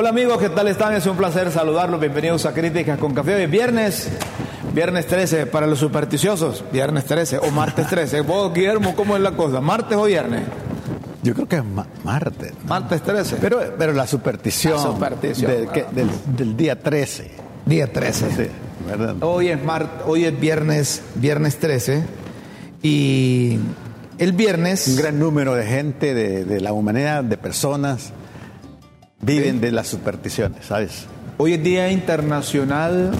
Hola amigos, ¿qué tal están? Es un placer saludarlos. Bienvenidos a Críticas con Café. Hoy es viernes, viernes 13 para los supersticiosos. Viernes 13 o martes 13. Vos, Guillermo, ¿cómo es la cosa? ¿Martes o viernes? Yo creo que es ma- martes. ¿no? Martes 13. Pero, pero la superstición, La superstición, del, que- ¿verdad? del, del día 13. Día 13. Sí, ¿verdad? Hoy es, mar- hoy es viernes, viernes 13. Y el viernes... Un gran número de gente, de, de la humanidad, de personas, viven de las supersticiones, ¿sabes? Hoy es Día Internacional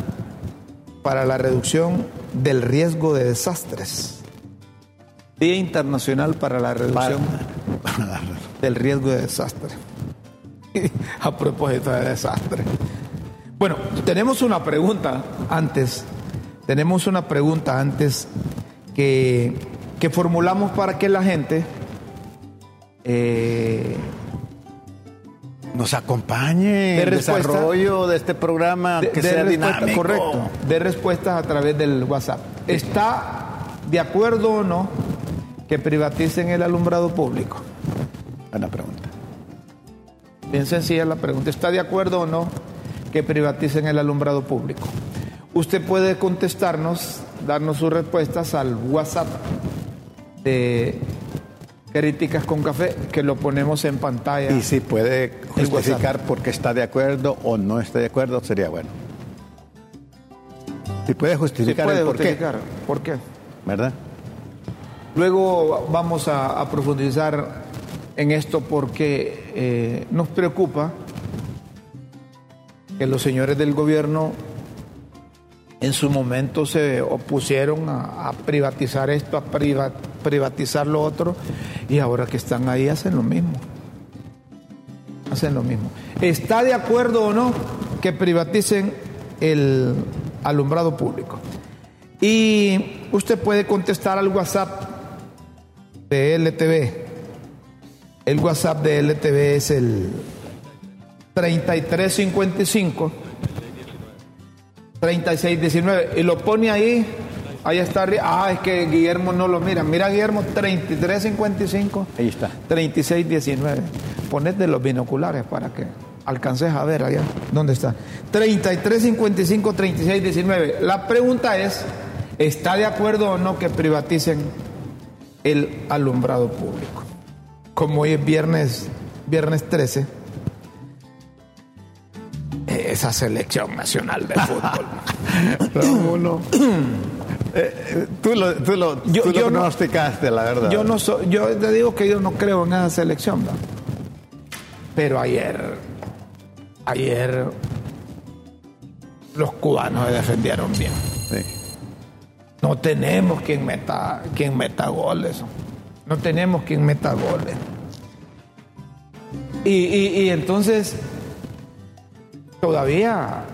para la Reducción del Riesgo de Desastres. Día Internacional para la Reducción del Riesgo de Desastre. A propósito de desastre. Bueno, tenemos una pregunta antes. Tenemos una pregunta antes que, que formulamos para que la gente eh, Nos acompañe De el desarrollo de este programa, de- que de sea dinámico. Correcto, de respuestas a través del WhatsApp. ¿Está de acuerdo o no que privaticen el alumbrado público? Buena pregunta. Bien sencilla la pregunta. ¿Está de acuerdo o no que privaticen el alumbrado público? Usted puede contestarnos, darnos sus respuestas al WhatsApp de Críticas con Café, que lo ponemos en pantalla. Y si puede justificar por qué está de acuerdo o no está de acuerdo, sería bueno. Si puede justificar puede el por qué. ¿Por qué? ¿verdad? Luego vamos a, a profundizar en esto porque eh, nos preocupa que los señores del gobierno en su momento se opusieron a, a privatizar esto, a priva- privatizar lo otro, y ahora que están ahí hacen lo mismo. Hacen lo mismo. ¿Está de acuerdo o no que privaticen el alumbrado público? Y usted puede contestar al WhatsApp de LTV. El WhatsApp de LTV es el 3355 3619 y lo pone ahí. Ahí está. arri- Ah, es que Guillermo no lo mira. Mira, Guillermo, 3355 Ahí está. 3619. Ponete los binoculares para que alcances a ver allá. ¿Dónde está? 3355 3619. La pregunta es, ¿está de acuerdo o no que privaticen el alumbrado público? Como hoy es viernes, viernes 13, esa selección nacional de fútbol. Rómulo. Eh, eh, tú lo, tú lo, Yo- tú lo yo no- pronosticaste, la verdad. Yo no soy, yo te digo que yo no creo en esa selección, ¿no? pero ayer, ayer los cubanos se defendieron bien. Sí. No tenemos quien meta, quien meta goles. No tenemos quien meta goles. Y, y- y entonces, todavía,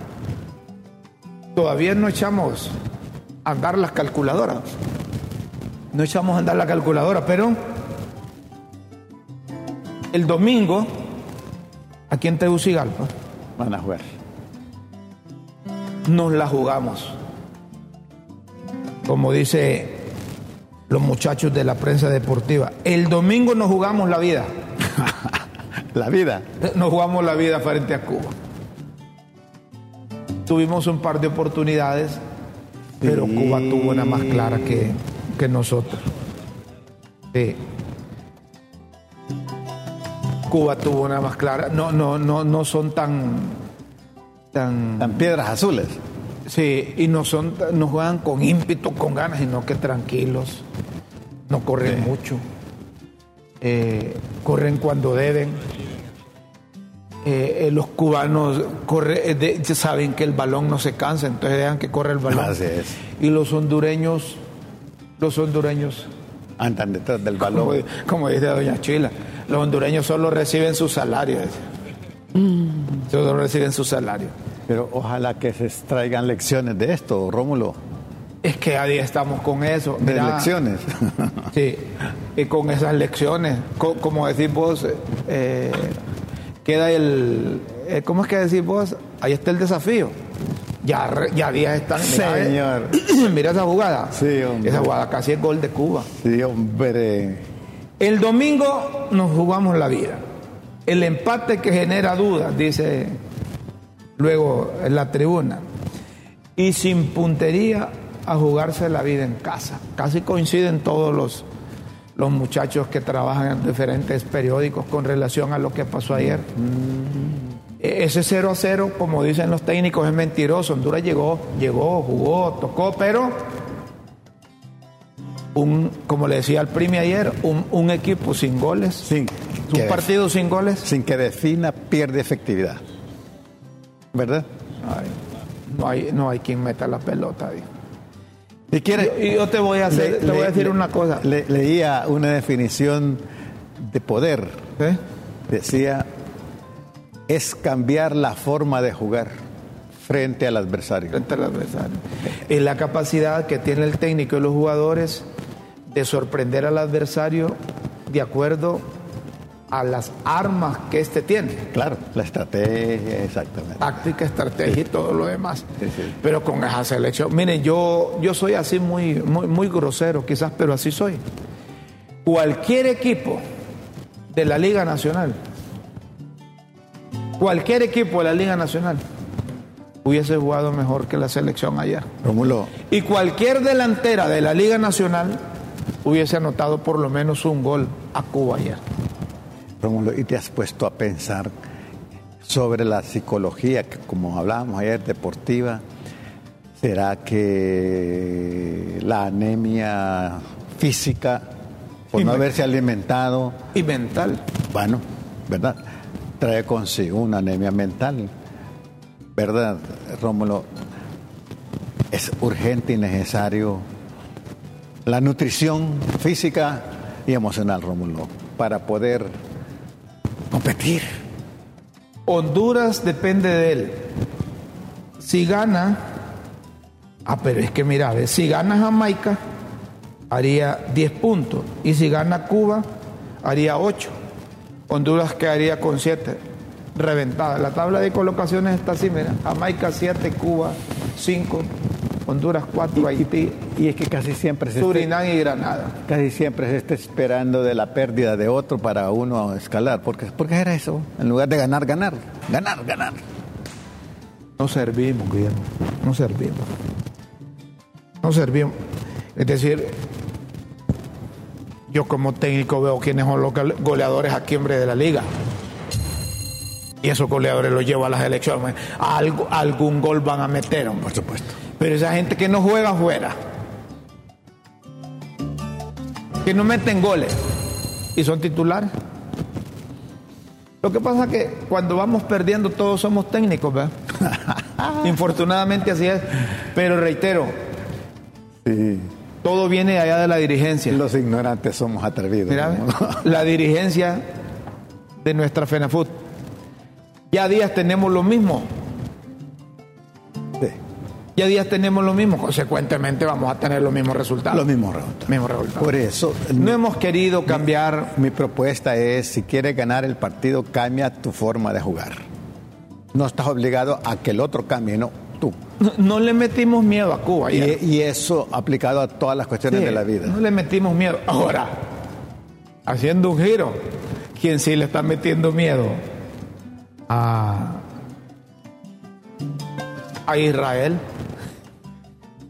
todavía no echamos andar las calculadoras. No echamos a andar la calculadora, pero el domingo, aquí en Tegucigalpa, Van a jugar. nos la jugamos. Como dice los muchachos de la prensa deportiva, el domingo nos jugamos la vida. La vida. Nos jugamos la vida frente a Cuba. Tuvimos un par de oportunidades, pero Cuba tuvo una más clara que, que nosotros. Sí. Cuba tuvo una más clara. No, no, no, no son tan, tan, piedras azules. sí, y no son, no juegan con ímpetu, con ganas, sino que tranquilos. No corren mucho. Eh, corren cuando deben. Eh, eh, los cubanos corre, eh, de- saben que el balón no se cansa, entonces dejan que corra el balón. Así es. Y los hondureños, los hondureños, Andan detrás del balón. como dice doña Chila, los hondureños solo reciben su salario. dice. Solo reciben su salario. Pero ojalá que se extraigan lecciones de esto, Rómulo. Es que a día estamos con eso. De Mira, lecciones. Sí, y con esas lecciones, co- como decís vos, eh, queda el, eh, ¿cómo es que decís vos? Ahí está el desafío. Ya, ya días están. mira, eh, Señor. mira esa jugada. Sí, hombre. Esa jugada casi es gol de Cuba. sí, hombre. El domingo nos jugamos la vida. El empate que genera dudas, dice luego en la tribuna. Y sin puntería a jugarse la vida en casa. Casi coinciden todos los, los muchachos que trabajan en diferentes periódicos con relación a lo que pasó ayer. E- Ese 0 a 0, como dicen los técnicos, es mentiroso. Honduras llegó, llegó, jugó, tocó, pero un, como le decía al Primi ayer, un, un equipo sin goles, Sin un que, partido sin goles. sin que defina, pierde efectividad. ¿Verdad? Ay, no, hay, no hay quien meta la pelota ahí. Y. Y yo te voy a, hacer, Le- te voy a decir le- una cosa. le- leía una definición de poder. ¿eh? Decía, es cambiar la forma de jugar frente al adversario. frente al adversario. Es la capacidad que tiene el técnico y los jugadores de sorprender al adversario de acuerdo a las armas que éste tiene. Claro, la estrategia, exactamente. Táctica, estrategia y todo lo demás. Sí, sí. Pero con esa selección, miren, yo, yo soy así muy, muy, muy grosero quizás, pero así soy. Cualquier equipo de la Liga Nacional, cualquier equipo de la Liga Nacional hubiese jugado mejor que la selección ayer. Rómulo, Y cualquier delantera de la Liga Nacional hubiese anotado por lo menos un gol a Cuba ayer. Rómulo, y te has puesto a pensar sobre la psicología, que como hablábamos ayer, deportiva. ¿Será que la anemia física, por Y no haberse alimentado, Y mental. bueno, ¿verdad? Trae consigo una anemia mental. ¿Verdad, Rómulo? Es urgente y necesario la nutrición física y emocional, Rómulo, para poder competir. Honduras depende de él. Si gana, ah, pero es que mira, si gana Jamaica, haría 10 puntos. Y si gana Cuba, haría 8. Honduras quedaría con 7. Reventada. La tabla de colocaciones está así, mira. Jamaica 7, Cuba 5, Honduras 4, Haití, Y es que casi siempre se está, Surinam y Granada. casi siempre se está esperando de la pérdida de otro para uno escalar. Porque, ¿Por qué era eso? En lugar de ganar, ganar. Ganar, ganar. No servimos, Guillermo. No servimos. No servimos. Es decir, yo como técnico veo quiénes son los gole- goleadores aquí hombre de la liga. Y esos goleadores los llevo a las elecciones. Algo, algún gol van a meter. Por supuesto. Pero esa gente que no juega fuera. Que no meten goles. Y son titulares. Lo que pasa es que cuando vamos perdiendo todos somos técnicos, ¿verdad? Infortunadamente así es. Pero reitero, Sí. todo viene allá de la dirigencia. Los ignorantes somos atrevidos. La dirigencia de nuestra FENAFUT. Ya días tenemos lo mismo. Sí. Ya días tenemos lo mismo. Consecuentemente vamos a tener los mismos resultados. Los mismos resultados. Mismos resultados. Por eso, No hemos querido cambiar. mi propuesta es, si quieres ganar el partido, cambia tu forma de jugar. No estás obligado a que el otro cambie, no, tú. No, no le metimos miedo a Cuba. Y, y eso aplicado a todas las cuestiones Sí, de la vida. No le metimos miedo. Ahora, haciendo un giro, ¿quién sí le está metiendo miedo? A, a Israel.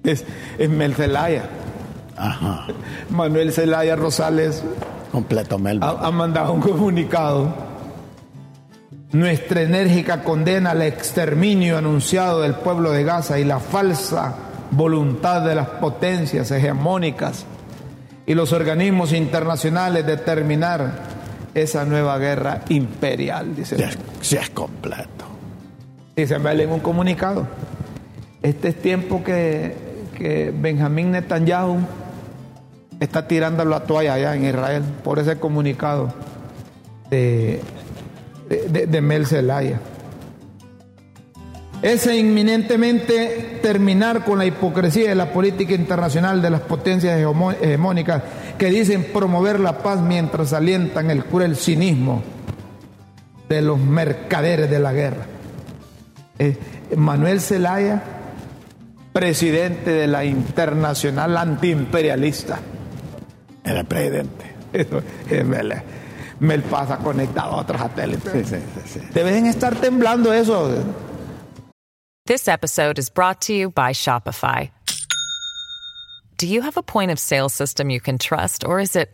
Es, es Mel Zelaya. Ajá. Manuel Zelaya Rosales Completo, Melba. ha, ha mandado un comunicado. Nuestra enérgica condena al exterminio anunciado del pueblo de Gaza y la falsa voluntad de las potencias hegemónicas y los organismos internacionales de terminar esa nueva guerra imperial, dice. Es- ya es completo. Dice Mel en un comunicado. Este es tiempo que, que Benjamín Netanyahu está tirando la toalla allá en Israel por ese comunicado de, de, Mel Zelaya. Es inminentemente terminar con la hipocresía de la política internacional de las potencias hegemónicas que dicen promover la paz mientras alientan el cruel cinismo de los mercaderes de la guerra. Eh, Manuel Zelaya, presidente de la Internacional Antiimperialista. Era presidente. Eso, eh, me, le- me pasa conectado a otros satélites. Sí, sí, sí, sí. Deben estar temblando eso. This episode is brought to you by Shopify. Do you have a point of sale system you can trust, or is it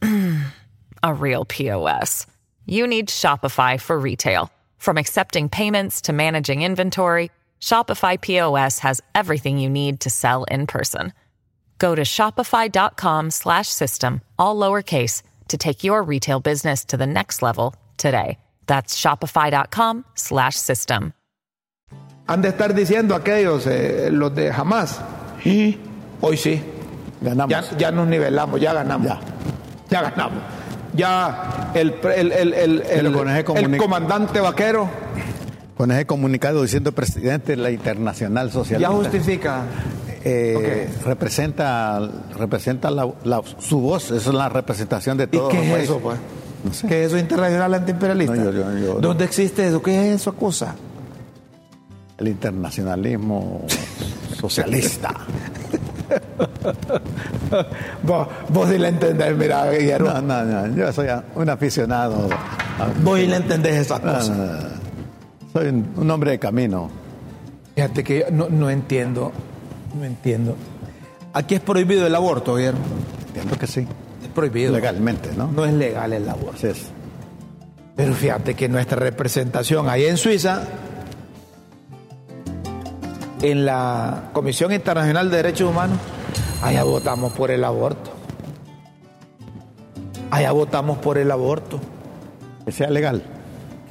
a real POS? You need Shopify for retail. From accepting payments to managing inventory, Shopify POS has everything you need to sell in person. Go to shopify.com slash system, all lowercase, to take your retail business to the next level today. That's shopify.com slash system. Han de estar diciendo aquellos, eh, los de Hamas. Hoy sí. Ganamos. Ya, ya nos nivelamos, ya ganamos. Ya. Ya ganamos. Ya el, pre- el, el, el, el- Pero con ese el comandante vaquero Con ese comunicado diciendo presidente de la Internacional ya Socialista. justifica. eh, representa representa la- la- su voz, esa es la representación de ¿Y todos qué los es eso, pues? No sé. ¿Qué es eso internacional antiimperialista? No, yo- yo- yo- ¿Dónde existe eso? ¿Qué es eso cosa? El internacionalismo socialista. Vos, vos sí le entendés, mira, Guillermo. No, no, no, yo soy un aficionado. Vos sí le entendés no, no. Soy un, hombre de camino. Fíjate que yo no, no entiendo, no entiendo. Aquí es prohibido el aborto, Guillermo. Entiendo que sí. Es prohibido. Legalmente, ¿no? No es legal el aborto. Así es. Pero fíjate que nuestra representación ahí en Suiza, en la Comisión Internacional de Derechos Humanos, allá votamos por el aborto. Allá votamos por el aborto. Que sea legal.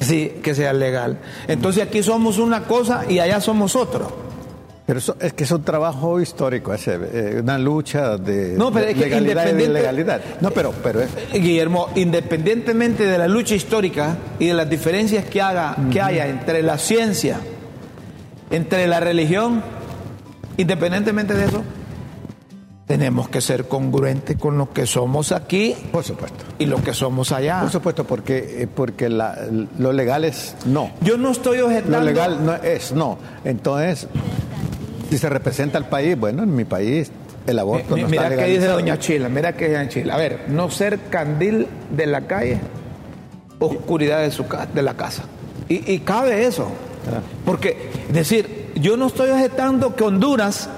Sí, que sea legal. Entonces aquí somos una cosa y allá somos otro. Pero eso, es que es un trabajo histórico, ese, eh, una lucha de, No, pero es que legalidad y de ilegalidad. No, pero, pero es, Eh, Guillermo, independientemente de la lucha histórica y de las diferencias que, haga, que haya entre la ciencia, entre la religión, independientemente de eso, tenemos que ser congruentes con lo que somos aquí por supuesto. y lo que somos allá. Por supuesto, porque, eh, porque la- lo legal es no. Yo no estoy objetando. Lo legal no es no. Entonces, si se representa al país, bueno, en mi país el aborto Mi- no mira está qué dice. Doña Chila, mira qué dice Doña Chila. A ver, no ser candil de la calle, oscuridad de, su, de la casa. Y, y cabe eso. Ah. Porque, es decir, yo no estoy objetando que Honduras,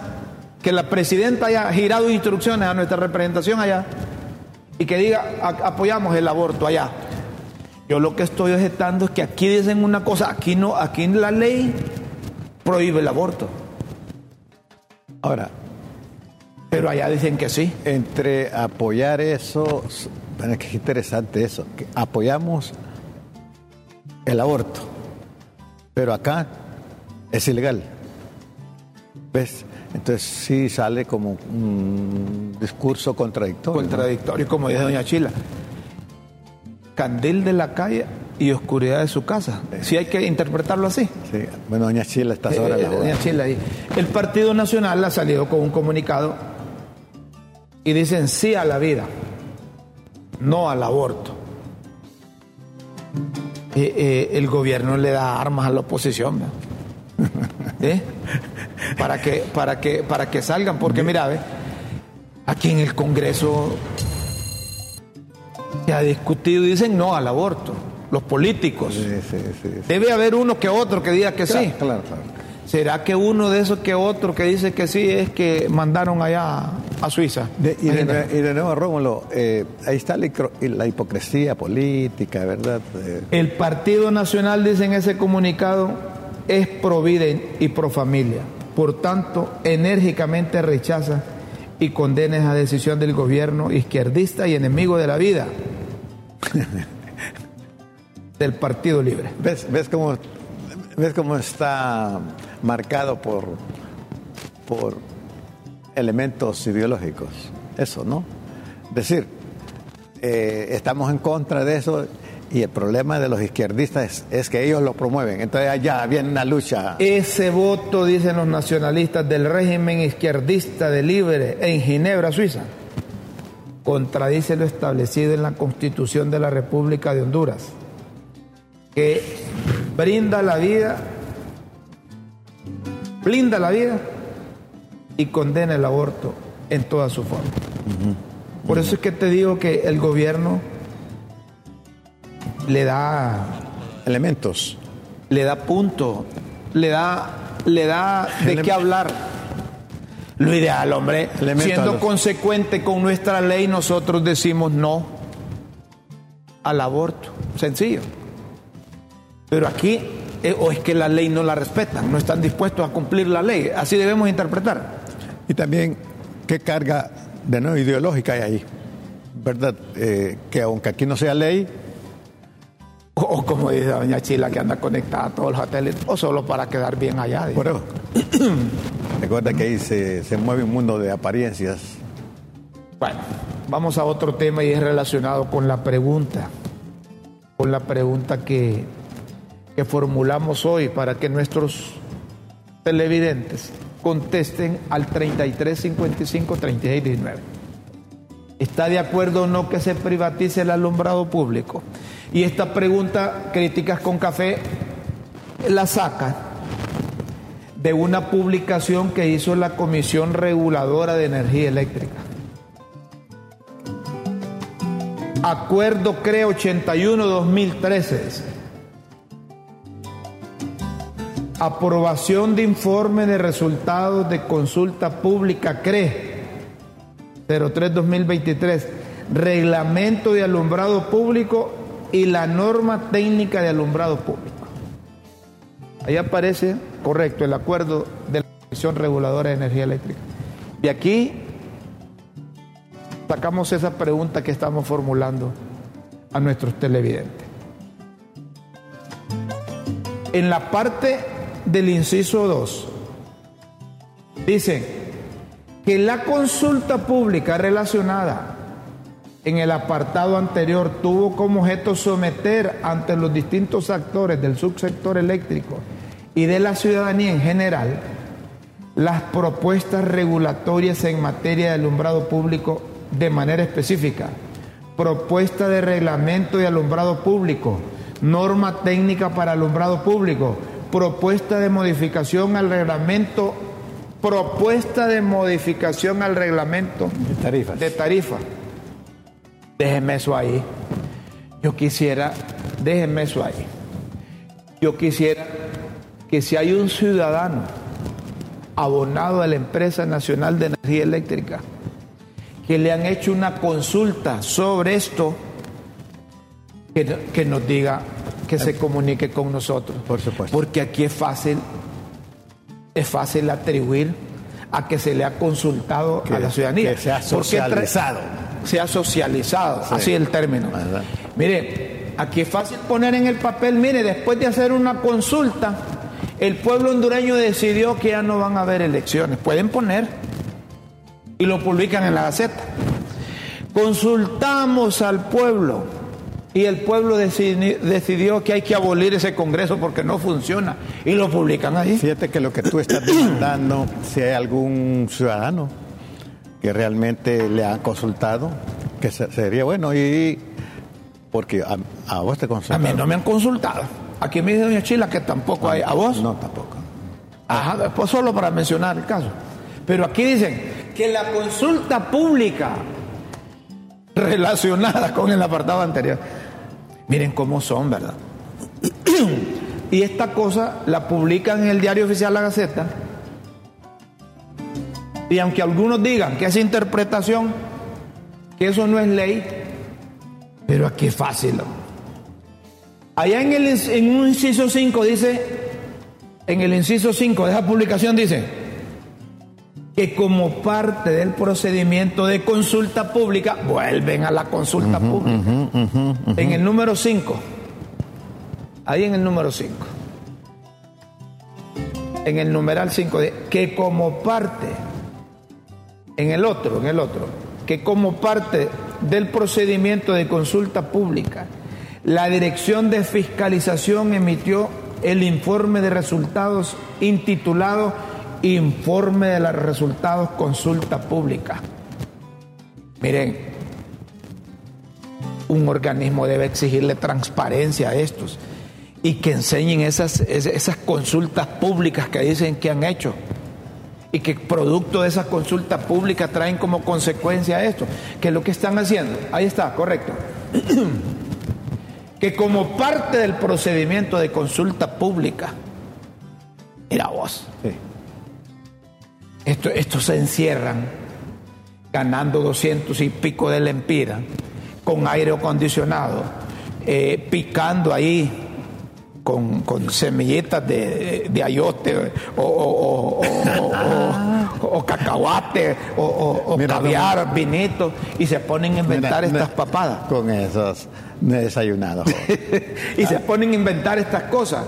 que la presidenta haya girado instrucciones a nuestra representación allá y que diga "A- apoyamos el aborto allá. Yo lo que estoy objetando es que aquí dicen una cosa, aquí no, aquí la ley prohíbe el aborto, Ahora, pero allá dicen que sí. entre apoyar eso, que es interesante eso, apoyamos el aborto, pero acá es ilegal. ¿Ves? Entonces sí sale como un discurso contradictorio. ¿no? contradictorio, como dice doña Chila. Candil de la calle y oscuridad de su casa. Si hay que interpretarlo así. Sí. Bueno, doña Chila está sobre Eh, la doña Chila ahí. El Partido Nacional ha salido con un comunicado y dicen sí a la vida, no al aborto. Eh, eh, el gobierno le da armas a la oposición. ¿no? ¿Eh? Para que, para que, para que salgan, porque mira, ve, aquí en el Congreso se ha discutido y dicen no al aborto. Los políticos. Sí, sí, sí, sí. Debe haber uno que otro que diga que sí. Claro, claro. ¿Será que uno de esos que otro que dice que sí es que mandaron allá a Suiza? De- y, de, Imagínate. y de nuevo, Rómulo, eh, ahí está la hipocresía política, ¿verdad? Eh, El Partido Nacional, dice en ese comunicado, es pro vida y pro familia. Por tanto, enérgicamente rechaza y condena esa decisión del gobierno izquierdista y enemigo de la vida. del Partido Libre. ¿Ves, ves, cómo, ves cómo está marcado por, por elementos ideológicos? Eso, ¿no? Decir, eh, estamos en contra de eso y el problema de los izquierdistas es, que ellos lo promueven. Entonces allá viene una lucha. Ese voto, dicen los nacionalistas del régimen izquierdista de Libre en Ginebra, Suiza, contradice lo establecido en la Constitución de la República de Honduras, que brinda la vida, blinda la vida y condena el aborto en toda su forma. Por eso es que te digo que el gobierno le da elementos, le da punto, le da, le da de qué hablar. Lo ideal, hombre, siendo consecuente con nuestra ley, nosotros decimos no al aborto. Sencillo. Pero aquí, eh, o es que la ley no la respetan, no están dispuestos a cumplir la ley. Así debemos interpretar. Y también, ¿qué carga de nuevo ideológica hay ahí? ¿Verdad? Eh, que aunque aquí no sea ley, o como dice doña Chila que anda conectada a todos los satélites, o solo para quedar bien allá. Bueno, recuerda que ahí se, se mueve un mundo de apariencias. Bueno, vamos a otro tema y es relacionado con la pregunta, con la pregunta que, que formulamos hoy para que nuestros televidentes contesten al 33 55 36 19. ¿Está de acuerdo o no que se privatice el alumbrado público? Y esta pregunta, Críticas con Café, la saca de una publicación que hizo la Comisión Reguladora de Energía Eléctrica. Acuerdo CRE 81-2013. Aprobación de informe de resultados de consulta pública CRE 03-2023. Reglamento de alumbrado público y la norma técnica de alumbrado público. Ahí aparece, correcto, el acuerdo de la Comisión Reguladora de Energía Eléctrica. Y aquí sacamos esa pregunta que estamos formulando a nuestros televidentes. En la parte del inciso 2, dice que la consulta pública relacionada en el apartado anterior tuvo como objeto someter ante los distintos actores del subsector eléctrico y de la ciudadanía en general las propuestas regulatorias en materia de alumbrado público de manera específica, propuesta de reglamento de alumbrado público, norma técnica para alumbrado público, propuesta de modificación al reglamento, propuesta de modificación al reglamento de tarifas. De tarifa Déjenme eso ahí. Yo quisiera, déjenme eso ahí. Yo quisiera que si hay un ciudadano abonado a la empresa nacional de energía eléctrica, que le han hecho una consulta sobre esto, que, nos diga, que se comunique con nosotros. Por supuesto. Porque aquí es fácil, es fácil atribuir a que se le ha consultado a la ciudadanía. Que se ha socializado se ha socializado, así el término. Mire, aquí es fácil poner en el papel, mire, después de hacer una consulta, el pueblo hondureño decidió que ya no van a haber elecciones. Pueden poner y lo publican en la Gaceta. Consultamos al pueblo y el pueblo decidió que hay que abolir ese Congreso porque no funciona y lo publican ahí. Fíjate que lo que tú estás demandando, si hay algún ciudadano que realmente le han consultado, que sería bueno y porque a, vos te consultaron. A mí no me han consultado. Aquí me dice doña Chila que tampoco hay. ¿A vos? No, tampoco. Ajá, después solo para mencionar el caso. Pero aquí dicen que la consulta pública relacionada con el apartado anterior. Miren cómo son, ¿verdad? y esta cosa la publican en el diario oficial La Gaceta y aunque algunos digan que es interpretación, que eso no es ley, pero aquí es fácil. Allá en, el, un inciso 5 dice, en el inciso 5 de esa publicación dice, que como parte del procedimiento de consulta pública, vuelven a la consulta pública. en el número 5, Ahí en el número 5. En el numeral 5, que como parte, en el otro, en el otro, que como parte del procedimiento de consulta pública, la Dirección de Fiscalización emitió el informe de resultados intitulado Informe de los resultados consulta pública. Miren, un organismo debe exigirle transparencia a estos y que enseñen esas, consultas públicas que dicen que han hecho y que producto de esas consultas públicas traen como consecuencia esto, que es lo que están haciendo. Ahí está, correcto. que como parte del procedimiento de consulta pública, mira vos, esto, estos se encierran ganando 200 y pico de lempira, con aire acondicionado, eh, picando ahí con, con semillitas de, de, ayote o, o, o, cacahuate o, caviar, vinito y se ponen a inventar estas papadas. Con esos desayunados. y se ponen a inventar estas cosas.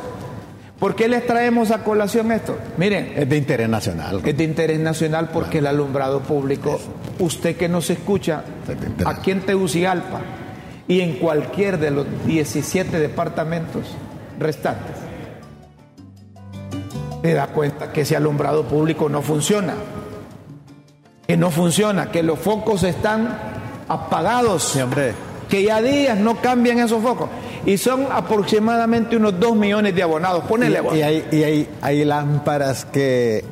¿Por qué les traemos a colación esto? Miren. Es de interés nacional. Es de interés nacional porque el alumbrado público, usted que nos escucha aquí en Tegucigalpa y en cualquier de los 17 departamentos, restantes, se da cuenta que ese alumbrado público no funciona, que no funciona, que los focos están apagados, que ya días no cambian esos focos. Y son aproximadamente unos 2 millones de abonados. Ponele, y, y, hay, y hay, hay lámparas que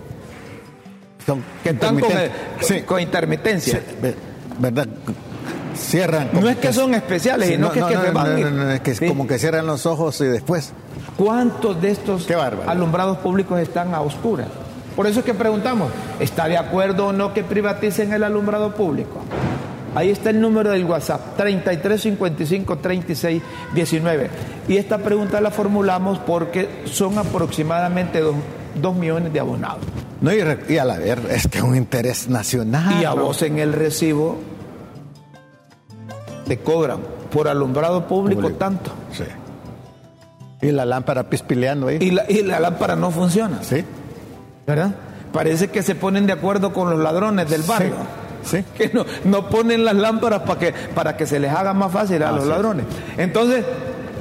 son que están con, intermitencia. ¿Verdad? cierran. No es que son especiales, sino que, es que van. es que como que cierran los ojos y después. ¿Cuántos de estos alumbrados públicos están a oscuras? Por eso es que preguntamos, ¿está de acuerdo o no que privaticen el alumbrado público? Ahí está el número del WhatsApp, 3355 36 19. Y esta pregunta la formulamos porque son aproximadamente dos, millones de abonados. No, y, y, a la ver, es que es un interés nacional. Y a vos en el recibo te cobran por alumbrado público, tanto. Sí. Y la lámpara pispileando ahí. Y la, y la lámpara no funciona. Sí. ¿Verdad? Parece que se ponen de acuerdo con los ladrones del barrio. Sí. Que no, no, ponen las lámparas para que, para que se les haga más fácil a los ladrones. Entonces,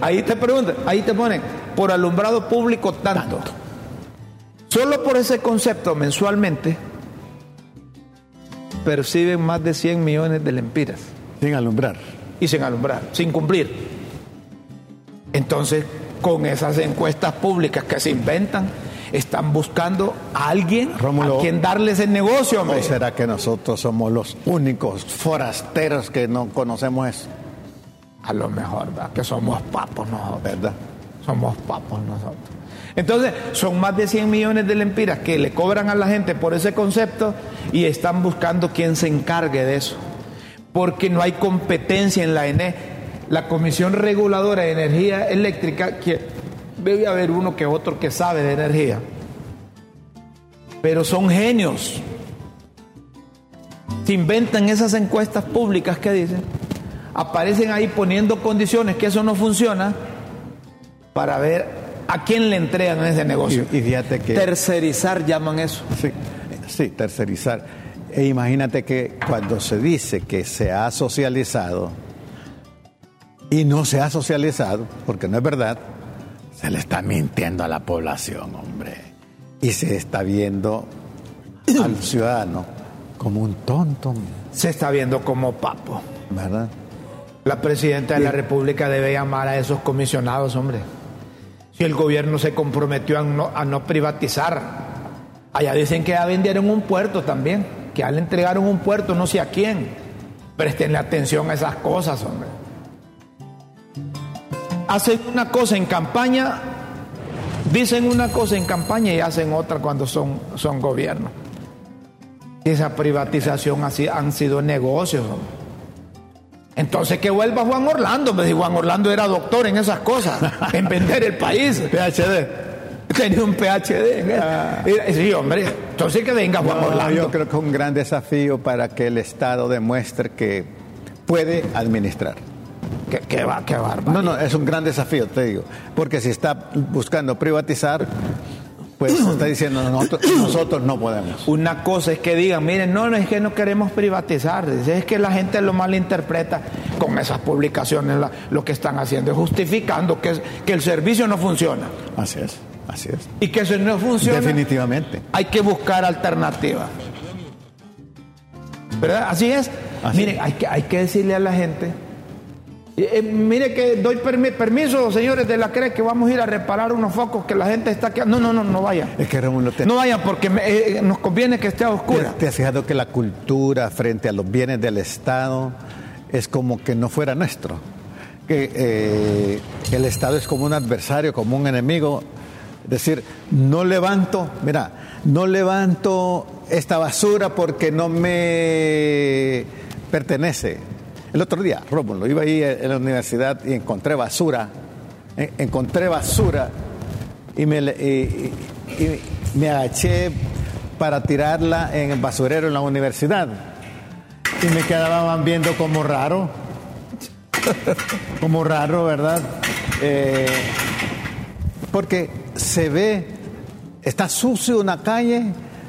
ahí te preguntan, ahí te ponen, por alumbrado público tanto. tanto. Solo por ese concepto mensualmente perciben más de 100 millones de lempiras. Sin alumbrar. Y sin alumbrar, sin cumplir. Entonces, con esas encuestas públicas que se inventan, están buscando a alguien a quien darles el negocio. ¿O será que nosotros somos los únicos forasteros que no conocemos eso? A lo mejor, ¿verdad? Que somos papos nosotros. ¿Verdad? Somos papos nosotros. Entonces, son más de 100 millones de lempiras que le cobran a la gente por ese concepto y están buscando quien se encargue de eso porque no hay competencia en la ENE. La Comisión Reguladora de Energía Eléctrica, que debe haber uno que otro que sabe de energía, pero son genios. Se inventan esas encuestas públicas que dicen, aparecen ahí poniendo condiciones que eso no funciona para ver a quién le entregan ese negocio. Y, fíjate que... Tercerizar llaman eso. Sí, sí, tercerizar. E imagínate que cuando se dice que se ha socializado y no se ha socializado, porque no es verdad, se le está mintiendo a la población, hombre. Y se está viendo al ciudadano como un tonto. Se está viendo como papo. ¿Verdad? La presidenta de la República debe llamar a esos comisionados, hombre. Si el gobierno se comprometió a no, a no privatizar, allá dicen que ya vendieron un puerto también que al entregaron un puerto no sé a quién. Prestenle atención a esas cosas, hombre. Hacen una cosa en campaña, dicen una cosa en campaña y hacen otra cuando son, son gobierno. Esa privatización así han sido negocios. Entonces que vuelva Juan Orlando. Me dijo, Juan Orlando era doctor en esas cosas, en vender el país. PhD. Tenía un PhD. Ah. Sí, hombre. Entonces que venga Juan Orlando. Yo creo que es un gran desafío para que el Estado demuestre que puede administrar. Qué, qué va, qué bárbaro. No, no, es un gran desafío, te digo. Porque si está buscando privatizar, pues está diciendo nosotros, nosotros no podemos. Una cosa es que digan, miren, no, no es que no queremos privatizar, es que la gente lo malinterpreta con esas publicaciones, la- lo que están haciendo es justificando que, que el servicio no funciona. Así es, así es. Y que eso no funciona. Definitivamente. Hay que buscar alternativas. ¿Verdad? Así es. Así Mire, hay que, hay que decirle a la gente. Eh, eh, mire que doy permi- permiso, señores de la CRE, que vamos a ir a reparar unos focos que la gente está aquí. No, no, no, no vayan. Es que Rómulo, te, No vayan porque me- eh, nos conviene que esté a te, oscura. te has fijado que la cultura frente a los bienes del Estado es como que no fuera nuestro. Que el Estado es como un adversario, como un enemigo. Es decir, no levanto, mira, no levanto esta basura porque no me pertenece. El otro día, Rómulo, iba ahí en la universidad y encontré basura, en- encontré basura y me, agaché para tirarla en el basurero en la universidad. Y me quedaban viendo como raro, como raro, ¿verdad? Eh, porque se ve, está sucio una calle,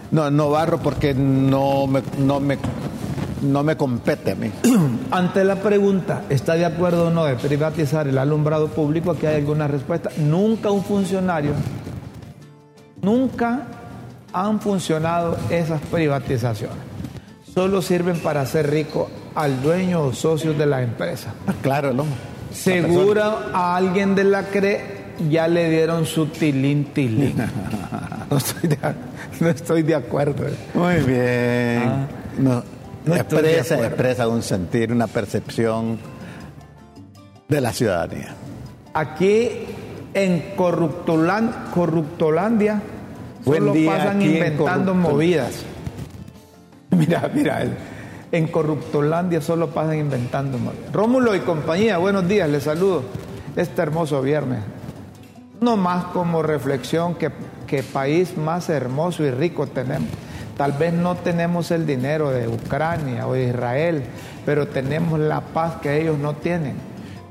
no, no barro porque no no me, no me compete a mí. Ante la pregunta, ¿está de acuerdo o no de privatizar el alumbrado público? Aquí hay alguna respuesta. Nunca un funcionario, nunca han funcionado esas privatizaciones. Solo sirven para hacer rico al dueño o socios de la empresa. Ah, Claro, ¿no? Seguro a alguien de la CRE ya le dieron su tilín tilín. No estoy de, no estoy de acuerdo. Muy bien. Ah. No, No expresa, un sentir, una percepción de la ciudadanía. Aquí en Corruptolan- Corruptolandia Buen solo día pasan inventando movidas. Mira, mira, en Corruptolandia solo pasan inventando movidas. Rómulo y compañía, buenos días, les saludo este hermoso viernes. No más como reflexión que, que país más hermoso y rico tenemos. Tal vez no tenemos el dinero de Ucrania o de Israel, pero tenemos la paz que ellos no tienen.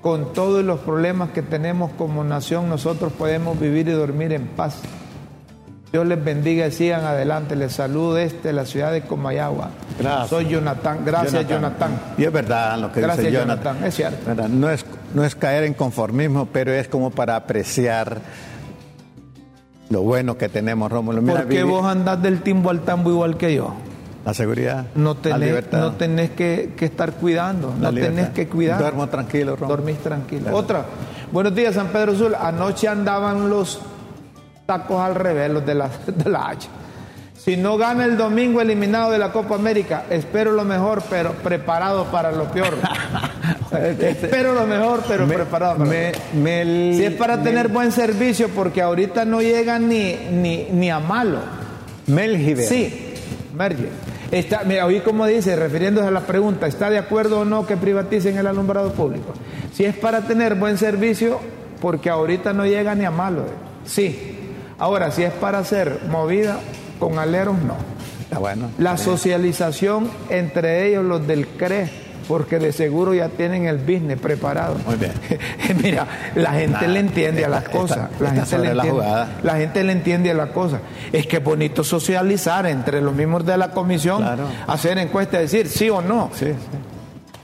Con todos los problemas que tenemos como nación, nosotros podemos vivir y dormir en paz. Dios les bendiga y sigan adelante. Les saludo desde la ciudad de Comayagua. Gracias. Soy Jonathan. Gracias, Jonathan. Y es verdad lo que Gracias, dice Jonathan. Jonathan, es cierto. No es, no es caer en conformismo, pero es como para apreciar lo bueno que tenemos, Rómulo. Mira, ¿Por qué vos andás del timbo al tambo igual que yo? La seguridad, No la tenés, libertad. no tenés que, que estar cuidando, La no tenés libertad. que cuidar. Duermo tranquilo, Rómulo. Dormís tranquilo. Claro. Otra. Buenos días, San Pedro Sul. Anoche andaban los tacos al revés, los de la, de la H. Si no gana el domingo eliminado de la Copa América, espero lo mejor, pero preparado para lo peor. espero lo mejor, pero Me- preparado para me- lo peor. Si es para me- tener buen servicio, porque ahorita no llegan ni, ni, ni a malo. Melgiver. Sí, Merge. Está, mira, oí como dice, refiriéndose a la pregunta, ¿está de acuerdo o no que privaticen el alumbrado público? Si es para tener buen servicio, porque ahorita no llega ni a malo. eh. Sí. Ahora, si es para hacer movida con aleros, no. Está bueno. La socialización entre ellos, los del CRE, porque de seguro ya tienen el business preparado. Muy bien. Mira, la gente le entiende a las cosas. la, gente sobre le la entiende, la gente le entiende a la cosa. Es que es bonito socializar entre los miembros de la comisión, Claro. hacer encuestas, decir sí o no. Sí, sí.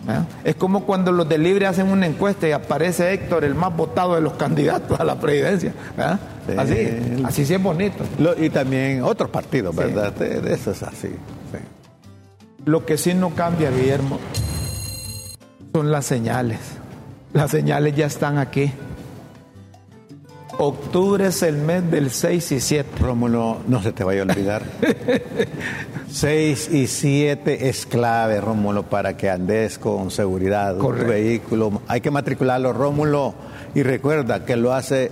¿Ah? Es como cuando los de Libre hacen una encuesta y aparece Héctor, el más votado de los candidatos a la presidencia. ¿verdad? Sí. Así, así sí es bonito. Lo- y también otros partidos, ¿verdad? De- de Eso es así. sí. Lo que sí no cambia, Guillermo, son las señales. Las señales ya están aquí. Octubre es el mes del 6 y 7. Rómulo, no se te vaya a olvidar. 6 y 7 es clave, Rómulo, para que andes con seguridad Correcto. tu vehículo. Hay que matricularlo, Rómulo. Y recuerda que lo hace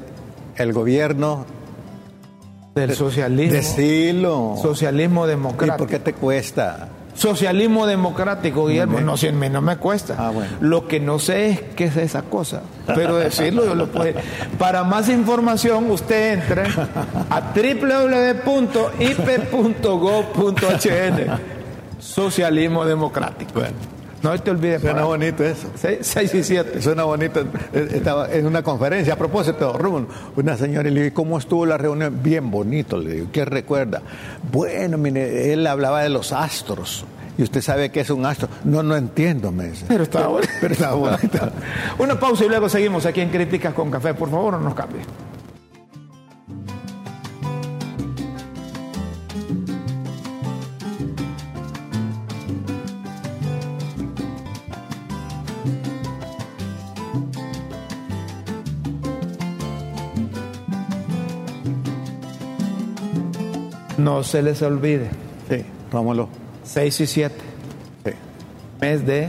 el gobierno. Del socialismo. Decilo. Socialismo ¿Y democrático. por qué te cuesta? Socialismo democrático, Guillermo. No, si no me cuesta. Ah, bueno. Lo que no sé es qué es esa cosa. Pero decirlo yo lo puedo. Para más información, usted entre a www.ip.gov.hn. Socialismo democrático. No te olvides. Suena bonito eso. Seis, seis y siete. Suena bonito. Estaba en una conferencia, a propósito, Rubén, una señora y le dije, ¿cómo estuvo la reunión? Bien bonito, le digo, ¿qué recuerda? Bueno, mire, él hablaba de los astros. Y usted sabe qué es un astro. No, no entiendo, me dice. Pero estaba bonito. Pero estaba bonito. Una pausa y luego seguimos aquí en Críticas con Café. Por favor, no nos cambie. No se les olvide, Sí, Rómulo. 6 y 7, Sí. mes de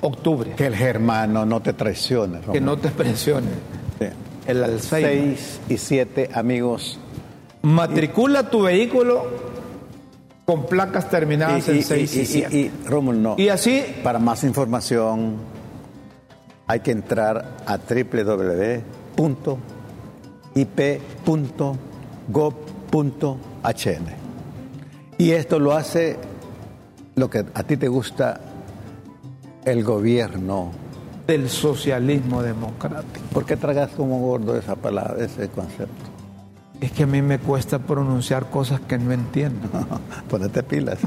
octubre. Que el germano no te traicione, Rómulo. Que no te presiones. Sí. El Alzheimer. Seis y siete, amigos. Matricula tu vehículo con placas terminadas en y, 6 y, y- 7. y- Rómulo, no. Y así, Para más información hay que entrar a www.ip.gov.hn. Y esto lo hace lo que a ti te gusta, el gobierno. del socialismo democrático. ¿Por qué tragas como gordo esa palabra, ese concepto? Es que a mí me cuesta pronunciar cosas que no entiendo. Ponete pilas.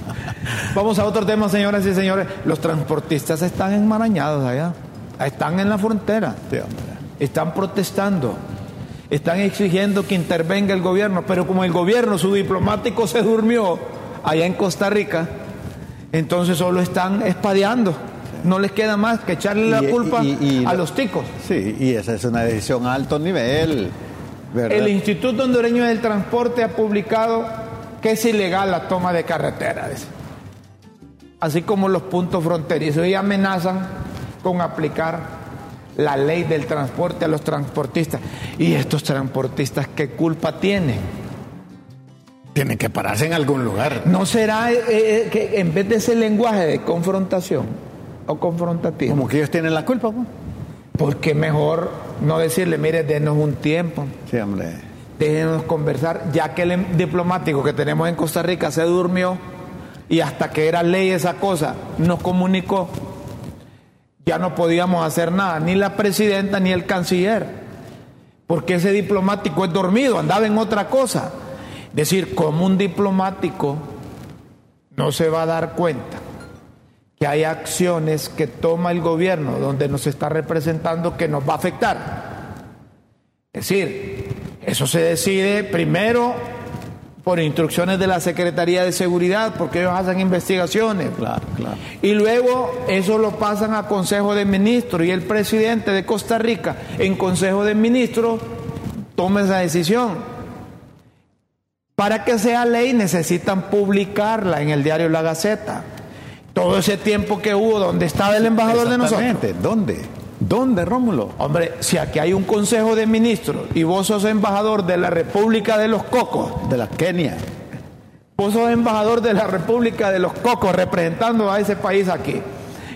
Vamos a otro tema, señoras y señores. Los transportistas están enmarañados allá. Están en la frontera. Sí. Están protestando. Están exigiendo que intervenga el gobierno. Pero como el gobierno, su diplomático se durmió allá en Costa Rica, entonces solo están espadeando. No les queda más que echarle la Y- culpa y- y- a los ticos. Sí, y esa es una decisión a alto nivel. ¿verdad? El Instituto Hondureño del Transporte ha publicado que es ilegal la toma de carretera, dice. así como los puntos fronterizos, y amenazan con aplicar la ley del transporte a los transportistas. ¿Y estos transportistas qué culpa tienen? Tienen que pararse en algún lugar. ¿No será eh, eh, que en vez de ese lenguaje de confrontación o confrontativo, Como que ellos tienen la culpa, pues. porque mejor no decirle, mire, denos un tiempo? Sí, hombre. Déjenos conversar, ya que el em- diplomático que tenemos en Costa Rica se durmió y hasta que era ley esa cosa nos comunicó, ya no podíamos hacer nada, ni la presidenta ni el canciller, porque ese diplomático es dormido, andaba en otra cosa. Es decir, como un diplomático no se va a dar cuenta que hay acciones que toma el gobierno donde nos está representando que nos va a afectar. Es decir, eso se decide primero por instrucciones de la Secretaría de Seguridad, porque ellos hacen investigaciones. Claro, claro. Y luego eso lo pasan a Consejo de Ministros y el presidente de Costa Rica en Consejo de Ministros toma esa decisión. Para que sea ley necesitan publicarla en el diario La Gaceta. Todo ese tiempo que hubo donde estaba el embajador de nosotros. ¿Dónde? ¿Dónde, Rómulo? Hombre, si aquí hay un consejo de ministros y vos sos embajador de la República de los Cocos, De la Kenia. vos sos embajador de la República de los Cocos representando a ese país aquí.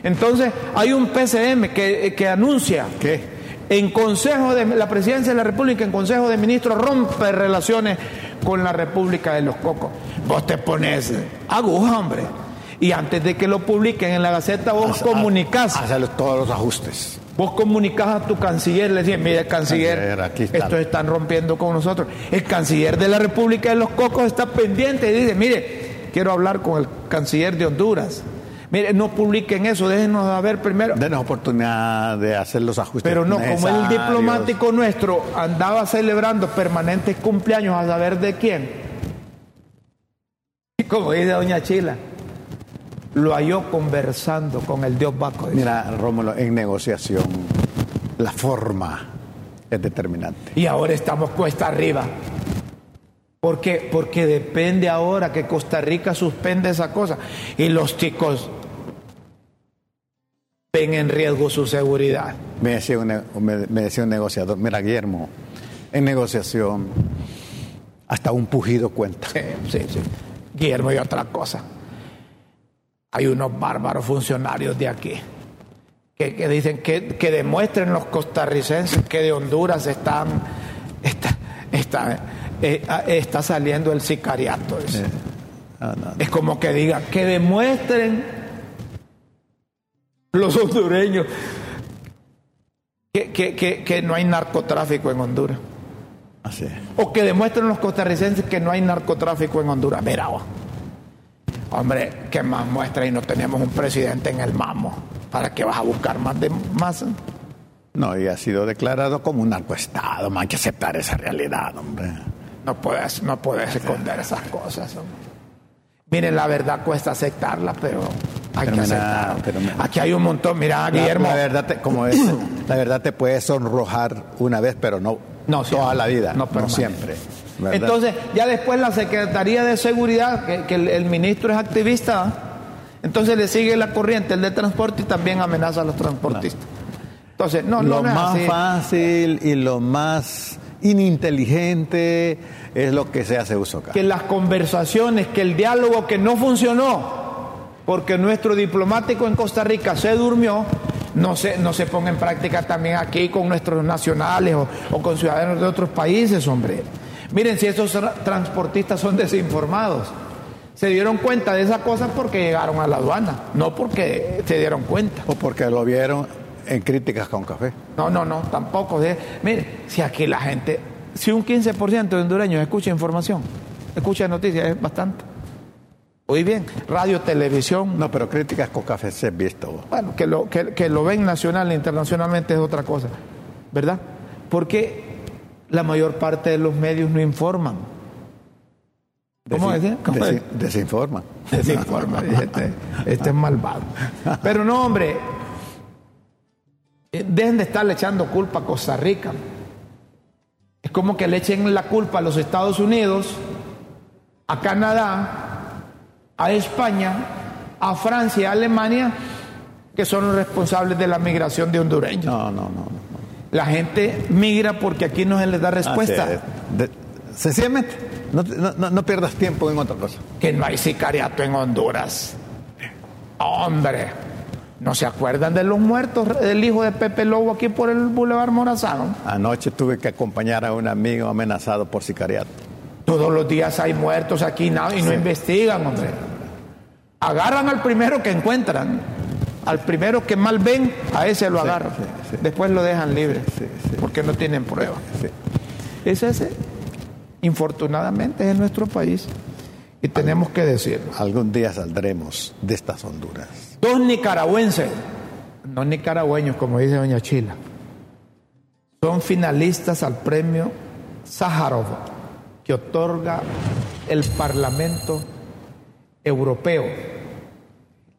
Entonces, hay un PCM que, que anuncia ¿Qué? en Consejo de la Presidencia de la República, en Consejo de Ministros, rompe relaciones con la República de los Cocos. Vos te pones aguja, hombre. Y antes de que lo publiquen en la Gaceta, vos comunicás. Hacer todos los ajustes. Vos comunicás a tu canciller, le decís, mire, canciller, Canciller, estos están rompiendo con nosotros. El canciller de la República de los Cocos está pendiente y dice, mire, quiero hablar con el canciller de Honduras. Mire, no publiquen eso, déjenos a ver primero. Denos oportunidad de hacer los ajustes. Pero no, como el diplomático nuestro andaba celebrando permanentes cumpleaños a saber de quién. Como dice doña Chila, lo halló conversando con el dios Baco. Mira, Rómulo, en negociación, la forma es determinante. Y ahora estamos cuesta arriba. ¿Por qué? Porque depende ahora que Costa Rica suspende esa cosa. Y los chicos ven en riesgo su seguridad. Me decía, un, me decía un negociador, mira, Guillermo, en negociación, hasta un pujido cuenta. Sí, sí, sí. Guillermo y otra cosa. Hay unos bárbaros funcionarios de aquí que, que dicen que, que demuestren los costarricenses que de Honduras están está, está, eh, ah, está saliendo el sicariato. dice. Ah, no, no. Es como que digan que demuestren los hondureños que, que, no hay narcotráfico en Honduras. Así O que demuestren los costarricenses que no hay narcotráfico en Honduras. Mira, hombre, ¿qué más muestra y no tenemos un presidente en el mamo? ¿Para qué vas a buscar más de más? No, y ha sido declarado como un narcoestado, más hay que aceptar esa realidad, hombre. No puedes, no puedes esconder esas cosas, hombre. Miren, la verdad cuesta aceptarla, pero hay que aceptarla. Aquí hay un montón, mira, Guillermo. La verdad, te, como es, la verdad te puede sonrojar una vez, pero no, no toda la vida, no, pero siempre. Entonces, ya después la Secretaría de Seguridad, que, el, ministro es activista, entonces le sigue la corriente, el de transporte y también amenaza a los transportistas. Entonces, no, lo más fácil y lo más ininteligente es lo que se hace uso acá. Que las conversaciones, que el diálogo que no funcionó, porque nuestro diplomático en Costa Rica se durmió, no se, no se ponga en práctica también aquí con nuestros nacionales o, con ciudadanos de otros países, hombre. Miren, si esos transportistas son desinformados, se dieron cuenta de esas cosas porque llegaron a la aduana, no porque se dieron cuenta. O porque lo vieron en críticas con café. No, no, no, tampoco. Mire, si aquí la gente si un 15% de hondureños escucha información, escucha noticias, es bastante. Muy bien, radio, televisión. No, pero críticas con café se han visto. Bueno, que lo, que, lo ven nacional e internacionalmente es otra cosa, ¿verdad? Porque la mayor parte de los medios no informan. ¿Cómo desinforman. Desinforman. Este, este es malvado. Pero no, hombre, eh, dejen de estarle echando culpa a Costa Rica. Es como que le echen la culpa a los Estados Unidos, a Canadá, a España, a Francia, a Alemania, que son los responsables de la migración de hondureños. No, no, no. La gente migra porque aquí no se les da respuesta. sencillamente, no, no, pierdas tiempo en otra cosa. Que no hay sicariato en Honduras. Hombre. ¿No se acuerdan de los muertos del hijo de Pepe Lobo aquí por el Boulevard Morazán? Anoche tuve que acompañar a un amigo amenazado por sicariato. Todos los días hay muertos aquí y no investigan, hombre. Agarran al primero que encuentran. Al primero que mal ven, a ese lo agarran. Después lo dejan libre. Porque no tienen pruebas. Es ese. Infortunadamente es en nuestro país. Y tenemos que decirlo. Algún día saldremos de estas Honduras. Dos nicaragüenses, no nicaragüeños como dice doña Chila, son finalistas al premio Sájarov que otorga el Parlamento Europeo.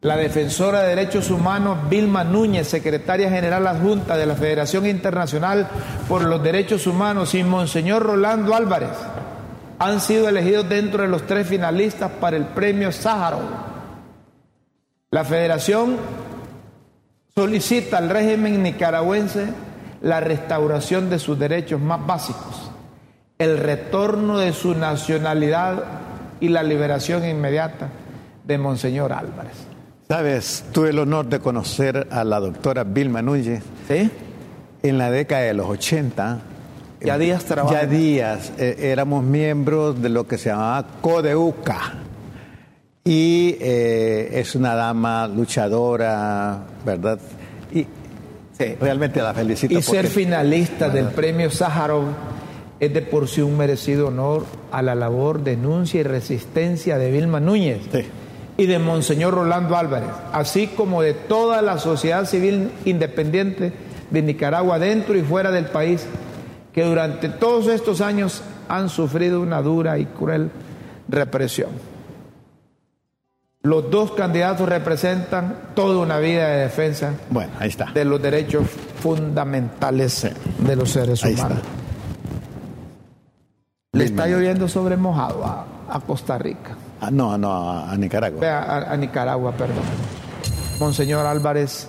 La defensora de derechos humanos Vilma Núñez, secretaria general adjunta de la Federación Internacional por los Derechos Humanos, y Monseñor Rolando Álvarez han sido elegidos dentro de los tres finalistas para el premio Sájarov la federación solicita al régimen nicaragüense la restauración de sus derechos más básicos, el retorno de su nacionalidad y la liberación inmediata de Monseñor Álvarez. Sabes, tuve el honor de conocer a la doctora Vilma Núñez. ¿Sí? En la década de los 80. Ya días trabajamos. Ya días eh, éramos miembros de lo que se llamaba CODEUCA y eh, es una dama luchadora, ¿verdad? Y realmente la felicito. Y ser finalista del premio Sájarov es de por sí un merecido honor a la labor, denuncia y resistencia de Vilma Núñez y de Monseñor Rolando Álvarez, así como de toda la sociedad civil independiente de Nicaragua dentro y fuera del país, que durante todos estos años han sufrido una dura y cruel represión. Los dos candidatos representan toda una vida de defensa bueno, ahí está. de los derechos fundamentales de los seres humanos. Le está lloviendo sobre mojado a, Costa Rica. Ah, no, no, a, Nicaragua. A, a, Nicaragua, perdón. Monseñor Álvarez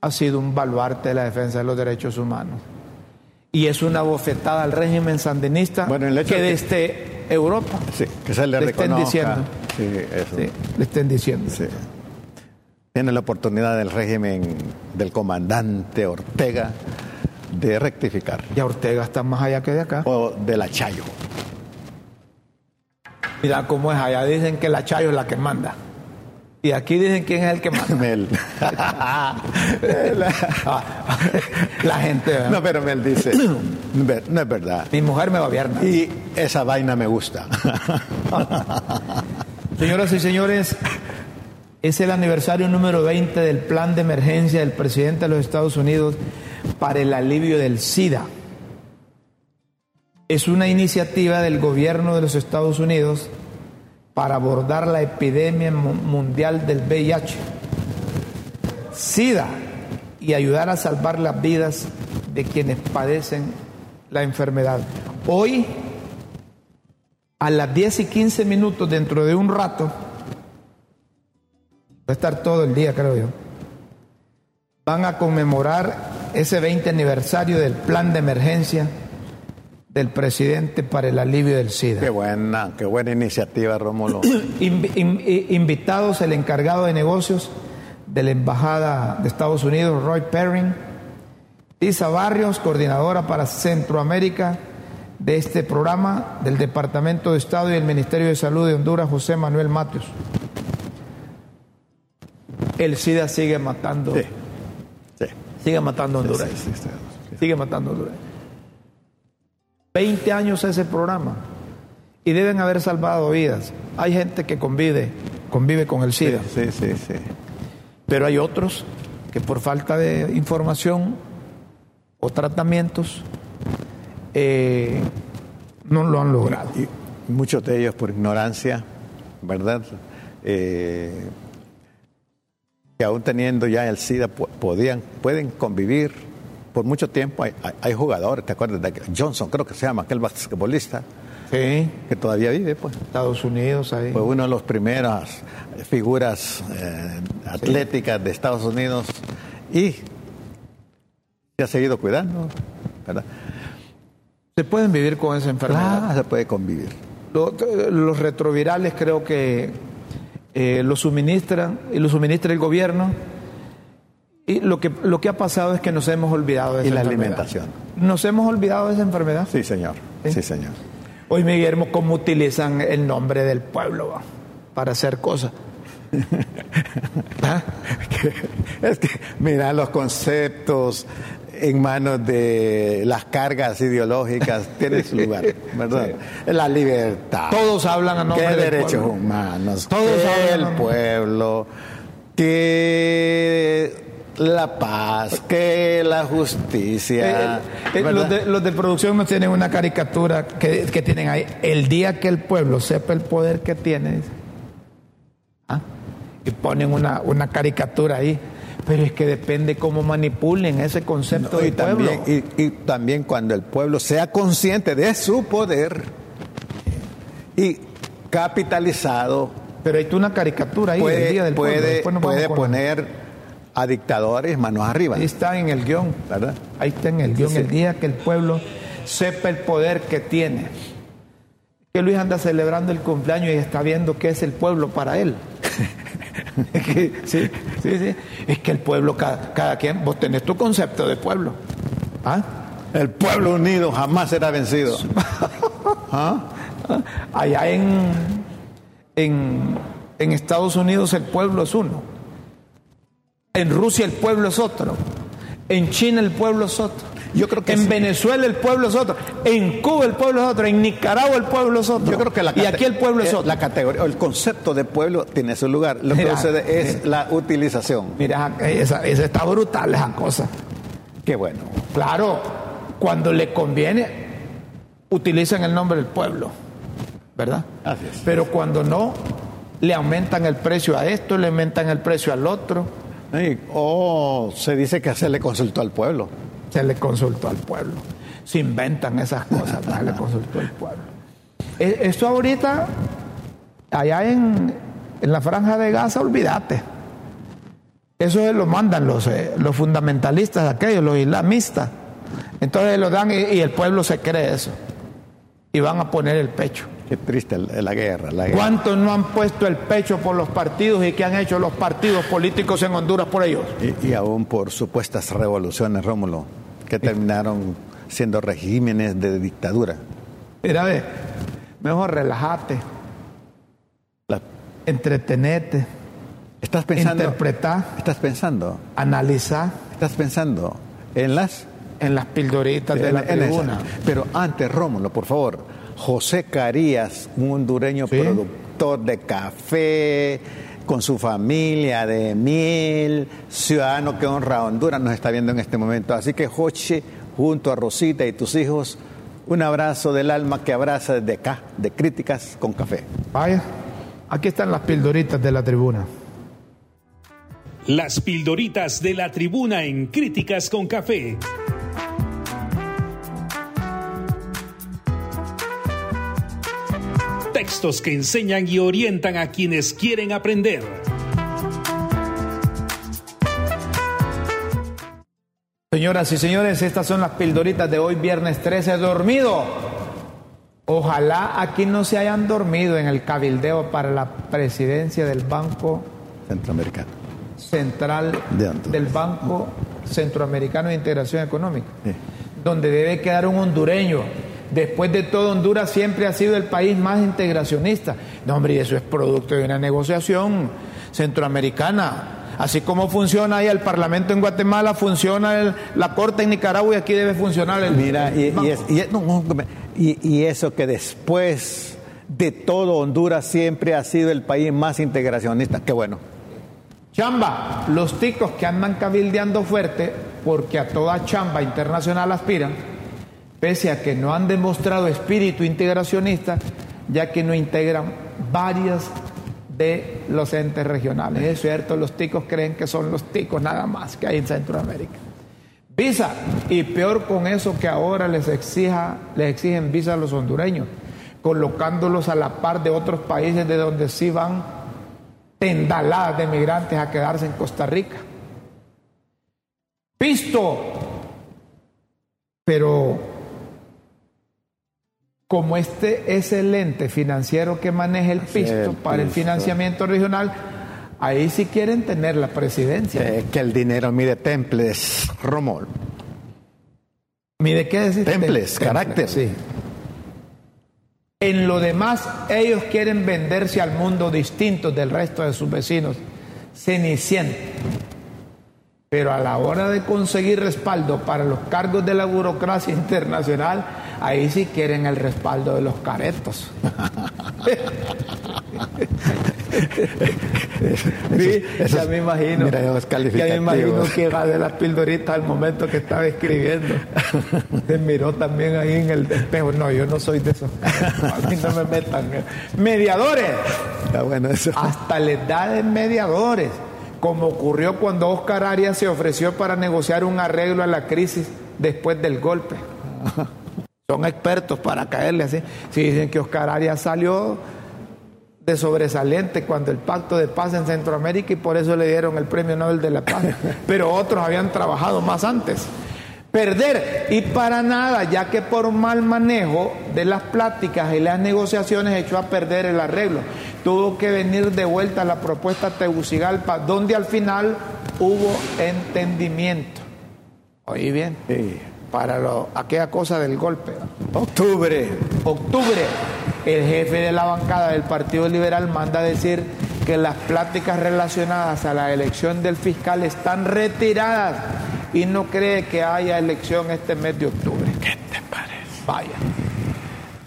ha sido un baluarte de la defensa de los derechos humanos. Y es una bofetada al régimen sandinista bueno, el hecho que desde Europa sí, que se le, le estén diciendo. Sí, eso. le estén diciendo. Tiene la oportunidad del régimen del comandante Ortega de rectificar. Ya Ortega está más allá que de acá. O de la Chayo. Mira cómo es allá. Dicen que la Chayo es la que manda. Y aquí dicen quién es el que manda. Mel. La gente. ¿verdad? No, pero Mel dice, no es verdad. Mi mujer me gobierna. Y esa vaina me gusta. Señoras y señores, es el aniversario número 20 del plan de emergencia del presidente de los Estados Unidos para el alivio del SIDA. Es una iniciativa del gobierno de los Estados Unidos para abordar la epidemia mu- mundial del VIH, SIDA y ayudar a salvar las vidas de quienes padecen la enfermedad. Hoy, a las 10 y 15 minutos, dentro de un rato, va a estar todo el día, creo yo, van a conmemorar ese 20 aniversario del plan de emergencia del presidente para el alivio del SIDA. Qué buena, qué buena iniciativa, Rómulo. In- i- invitados el encargado de negocios de la Embajada de Estados Unidos, Roy Perrin, Lisa Barrios, coordinadora para Centroamérica de este programa del Departamento de Estado y el Ministerio de Salud de Honduras, José Manuel Matios. El SIDA sigue matando, Sí, sí. sigue matando a Honduras, sí. sigue matando a Honduras. 20 años ese programa y deben haber salvado vidas. Hay gente que convive, convive con el SIDA, Sí, sí, sí. pero hay otros que por falta de información o tratamientos eh, no lo han logrado. Y muchos de ellos por ignorancia, ¿verdad? Eh, que aún teniendo ya el SIDA podían, pueden convivir por mucho tiempo. Hay, hay- hay jugadores, ¿te acuerdas de Johnson, creo que se llama, aquel basquetbolista Sí, que todavía vive, pues. Estados Unidos ahí. Fue una de las primeras figuras eh, atléticas de Estados Unidos y se ha seguido cuidando, ¿verdad? Se pueden vivir con esa enfermedad. Ah, se puede convivir. Lo- los retrovirales creo que eh, lo suministran y lo suministra el gobierno. Y lo que, lo que ha pasado es que nos hemos olvidado de Y esa la enfermedad. alimentación. Nos hemos olvidado de esa enfermedad. Sí, señor. Sí. Sí, señor. Hoy, Guillermo, cómo utilizan el nombre del pueblo va, para hacer cosas. ¿Ah? Es que, mira, los conceptos en manos de las cargas ideológicas tienen su lugar, ¿verdad? La libertad. Todos hablan a nombre ¿Qué del derechos pueblo. humanos? Todos hablan el pueblo, que la paz, que la justicia. Eh, eh, ¿verdad? los, de, los de producción nos tienen una caricatura que, que tienen ahí. El día que el pueblo sepa el poder que tiene. ¿Ah? y ponen una, una caricatura ahí. Pero es que depende cómo manipulen ese concepto No, y, del pueblo. también, y, y también cuando el pueblo sea consciente de su poder y capitalizado, Pero hay tú una caricatura ahí del día del pueblo. puede, puede poner a dictadores manos arriba, Ahí está en el guion. ¿verdad? Ahí está en el guion. El día que el pueblo sepa el poder que tiene. Que Luis anda celebrando el cumpleaños y está viendo qué es el pueblo para él. Es que, sí, sí, sí. Es que el pueblo, cada, cada quien, vos tenés tu concepto de pueblo. ¿Ah? El pueblo unido jamás será vencido. ¿Ah? Allá en, en, en Estados Unidos el pueblo es uno. En Rusia el pueblo es otro. En China el pueblo es otro. Yo creo que en sí. Venezuela el pueblo es otro. En Cuba el pueblo es otro. En Nicaragua el pueblo es otro. Yo creo que la y aquí el pueblo es eh, otro. La categoría, el concepto de pueblo tiene su lugar. Lo que Mira, sucede es mira. la utilización. Mira, esa, esa está brutal esa cosa. Qué bueno. Claro, cuando le conviene, utilizan el nombre del pueblo, ¿verdad? Así es. Pero cuando no, le aumentan el precio a esto, le aumentan el precio al otro, Sí, O se dice que se le consultó al pueblo. se le consultó al pueblo. Se inventan esas cosas, ¿verdad? le consultó al pueblo. E- Esto ahorita, allá en, en la franja de Gaza, olvídate. Eso se lo mandan los, eh, los fundamentalistas aquellos, los islamistas. Entonces lo dan y, y el pueblo se cree eso. Y van a poner el pecho. Qué triste la guerra. La guerra. ¿Cuántos no han puesto el pecho por los partidos y qué han hecho los partidos políticos en Honduras por ellos? Y, y aún por supuestas revoluciones, Rómulo, que terminaron siendo regímenes de dictadura. Mira, ve, mejor relájate, La- entretenete, Estás pensando. interpretar, Estás pensando. analizar Estás pensando en las. en las pildoritas de en- la tribuna. Pero antes, Rómulo, por favor. José Carías, un hondureño Sí. productor de café, con su familia de miel, ciudadano que honra a Honduras, nos está viendo en este momento. Así que, Joche, junto a Rosita y tus hijos, un abrazo del alma que abraza desde acá, de críticas con café. Vaya, aquí están las pildoritas de la tribuna. Las pildoritas de la tribuna en Críticas con Café. Textos que enseñan y orientan a quienes quieren aprender. Señoras y señores, estas son las pildoritas de hoy, viernes 13, dormido. Ojalá aquí no se hayan dormido en el cabildeo para la presidencia del Banco Centroamericano. Central De del Banco Centroamericano de Integración Económica, Sí. donde debe quedar un hondureño. Después de todo, Honduras siempre ha sido el país más integracionista. No, hombre, y eso es producto de una negociación centroamericana. Así como funciona ahí el Parlamento en Guatemala, funciona el- la Corte en Nicaragua y aquí debe funcionar el. Mira, y, es- y es- no, no, y- y eso que después de todo Honduras siempre ha sido el país más integracionista. Qué bueno. Chamba, los ticos que andan cabildeando fuerte, porque a toda chamba internacional aspiran, pese a que no han demostrado espíritu integracionista, ya que no integran varias de los entes regionales. Es cierto, los ticos creen que son los ticos nada más que hay en Centroamérica. Visa, y peor con eso que ahora les, exija, les exigen visa a los hondureños, colocándolos a la par de otros países de donde sí van tendaladas de migrantes a quedarse en Costa Rica. Pisto, pero como este es el ente financiero que maneja el pisto para el financiamiento regional, ahí sí quieren tener la presidencia. Eh, que el dinero mide temples, Romol. Mire, ¿qué decir? Temples, carácter. Sí. En lo demás, ellos quieren venderse al mundo distinto del resto de sus vecinos, cenicientos. Pero a la hora de conseguir respaldo para los cargos de la burocracia internacional, ahí sí quieren el respaldo de los caretos. Sí, eso ya me imagino. mira, ya me imagino que va de las pildoritas al momento que estaba escribiendo. Se miró también ahí en el espejo. No, yo no soy de esos. A mí no me metan. Mediadores. Está bueno eso. Hasta les da de mediadores. Como ocurrió cuando Oscar Arias se ofreció para negociar un arreglo a la crisis después del golpe. Son expertos para caerle así. Si dicen que Oscar Arias salió de sobresaliente cuando el pacto de paz en Centroamérica y por eso le dieron el premio Nobel de la Paz. Pero otros habían trabajado más antes. Perder y para nada, ya que por mal manejo de las pláticas y las negociaciones echó a perder el arreglo. Tuvo que venir de vuelta la propuesta Tegucigalpa, donde al final hubo entendimiento. Oí bien, Sí. Para lo, aquella cosa del golpe. Octubre. Octubre, el jefe de la bancada del Partido Liberal manda a decir que las pláticas relacionadas a la elección del fiscal están retiradas y no cree que haya elección este mes de octubre. ¿Qué te parece? Vaya.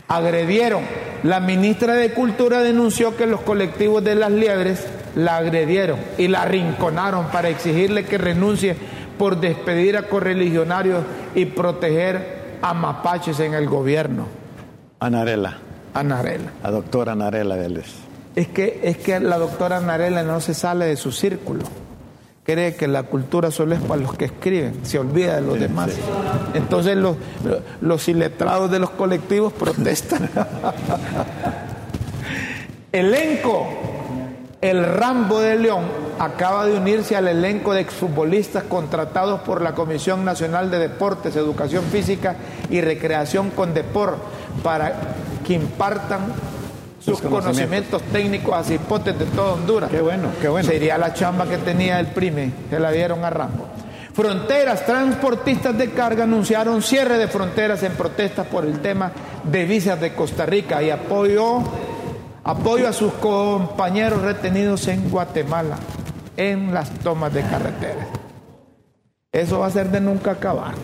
Agredieron. La ministra de Cultura denunció que los colectivos de las liebres la agredieron y la arrinconaron para exigirle que renuncie por despedir a correligionarios y proteger a mapaches en el gobierno. Anarela. Anarela. La doctora Anarela Vélez. Es que, es que la doctora Anarela no se sale de su círculo. Cree que la cultura solo es para los que escriben, se olvida de los demás. Entonces los, los iletrados de los colectivos protestan. Elenco. El Rambo de León acaba de unirse al elenco de exfutbolistas contratados por la Comisión Nacional de Deportes, Educación Física y Recreación con Depor para que impartan sus conocimientos. conocimientos técnicos a cipotes de toda Honduras. Qué bueno, qué bueno. Sería la chamba que tenía el PRIME, se la dieron a Rambo. Fronteras, transportistas de carga anunciaron cierre de fronteras en protestas por el tema de visas de Costa Rica y apoyo, apoyo a sus compañeros retenidos en Guatemala. En las tomas de carretera. Eso va a ser de nunca acabar.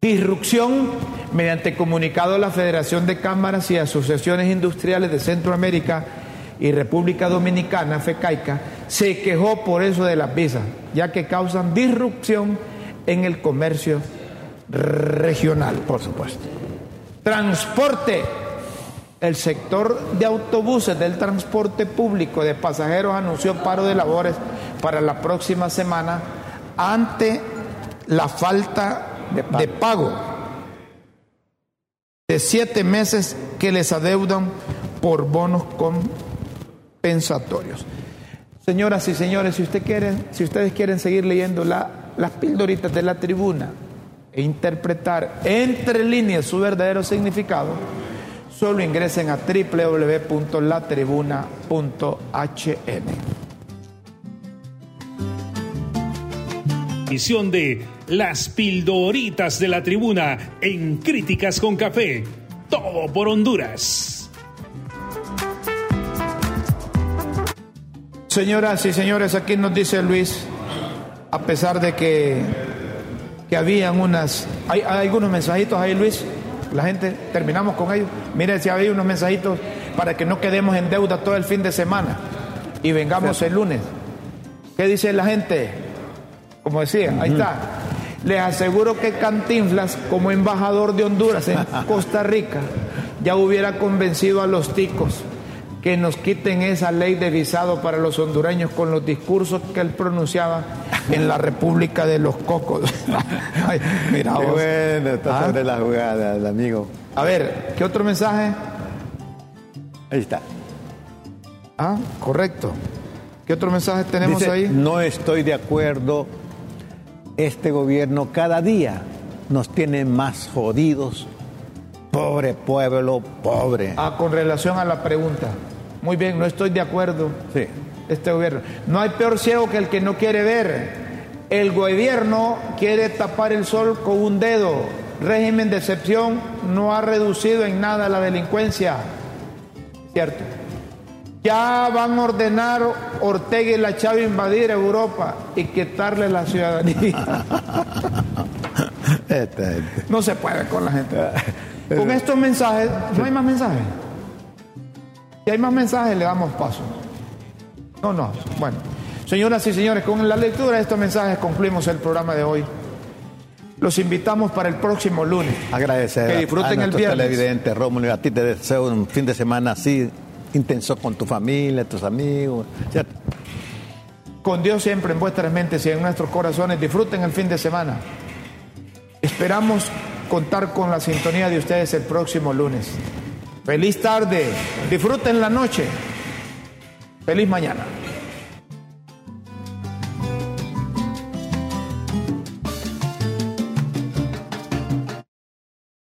Disrupción mediante comunicado de la Federación de Cámaras y Asociaciones Industriales de Centroamérica y República Dominicana, FECAICA, se quejó por eso de las visas, ya que causan disrupción en el comercio regional, por supuesto. Transporte. El sector de autobuses del transporte público de pasajeros anunció paro de labores para la próxima semana ante la falta de pago, de, pago de siete meses que les adeudan por bonos compensatorios. Señoras y señores, si, usted quieren, si ustedes quieren seguir leyendo la, las pildoritas de la tribuna e interpretar entre líneas su verdadero significado, solo ingresen a www.latribuna.hn. Misión de Las Pildoritas de la Tribuna en Críticas con Café. Todo por Honduras. Señoras y señores, aquí nos dice Luis, a pesar de que, que habían unas, hay, algunos mensajitos ahí Luis, la gente, terminamos con ellos. Mire si había unos mensajitos para que no quedemos en deuda todo el fin de semana y vengamos el lunes. ¿Qué dice la gente? Como decía, ahí está. Les aseguro que Cantinflas, como embajador de Honduras en Costa Rica, ya hubiera convencido a los ticos que nos quiten esa ley de visado para los hondureños con los discursos que él pronunciaba en la República de los Cocos. mira Qué bueno, está ¿Ah? sobre la jugada, el amigo. A ver, ¿qué otro mensaje? Ahí está. Ah, correcto. ¿Qué otro mensaje tenemos ahí? No estoy de acuerdo. Este gobierno cada día nos tiene más jodidos Pobre pueblo, pobre. Ah, con relación a la pregunta. Muy bien, no estoy de acuerdo. Sí. Este gobierno. No hay peor ciego que el que no quiere ver. El gobierno quiere tapar el sol con un dedo. Régimen de excepción no ha reducido en nada la delincuencia. ¿Cierto? Ya van a ordenar Ortega y la Chava invadir Europa y quitarle la ciudadanía. no se puede con la gente. Con estos mensajes, ¿no hay más mensajes? Si hay más mensajes, le damos paso. No, no. Bueno, señoras y señores, con la lectura de estos mensajes concluimos el programa de hoy. Los invitamos para el próximo lunes. Agradecer. Que disfruten a el viernes. televidente Rómulo, a ti te deseo un fin de semana así intenso con tu familia, tus amigos. Con Dios siempre en vuestras mentes y en nuestros corazones. Disfruten el fin de semana. Esperamos contar con la sintonía de ustedes el próximo lunes. Feliz tarde, disfruten la noche, feliz mañana.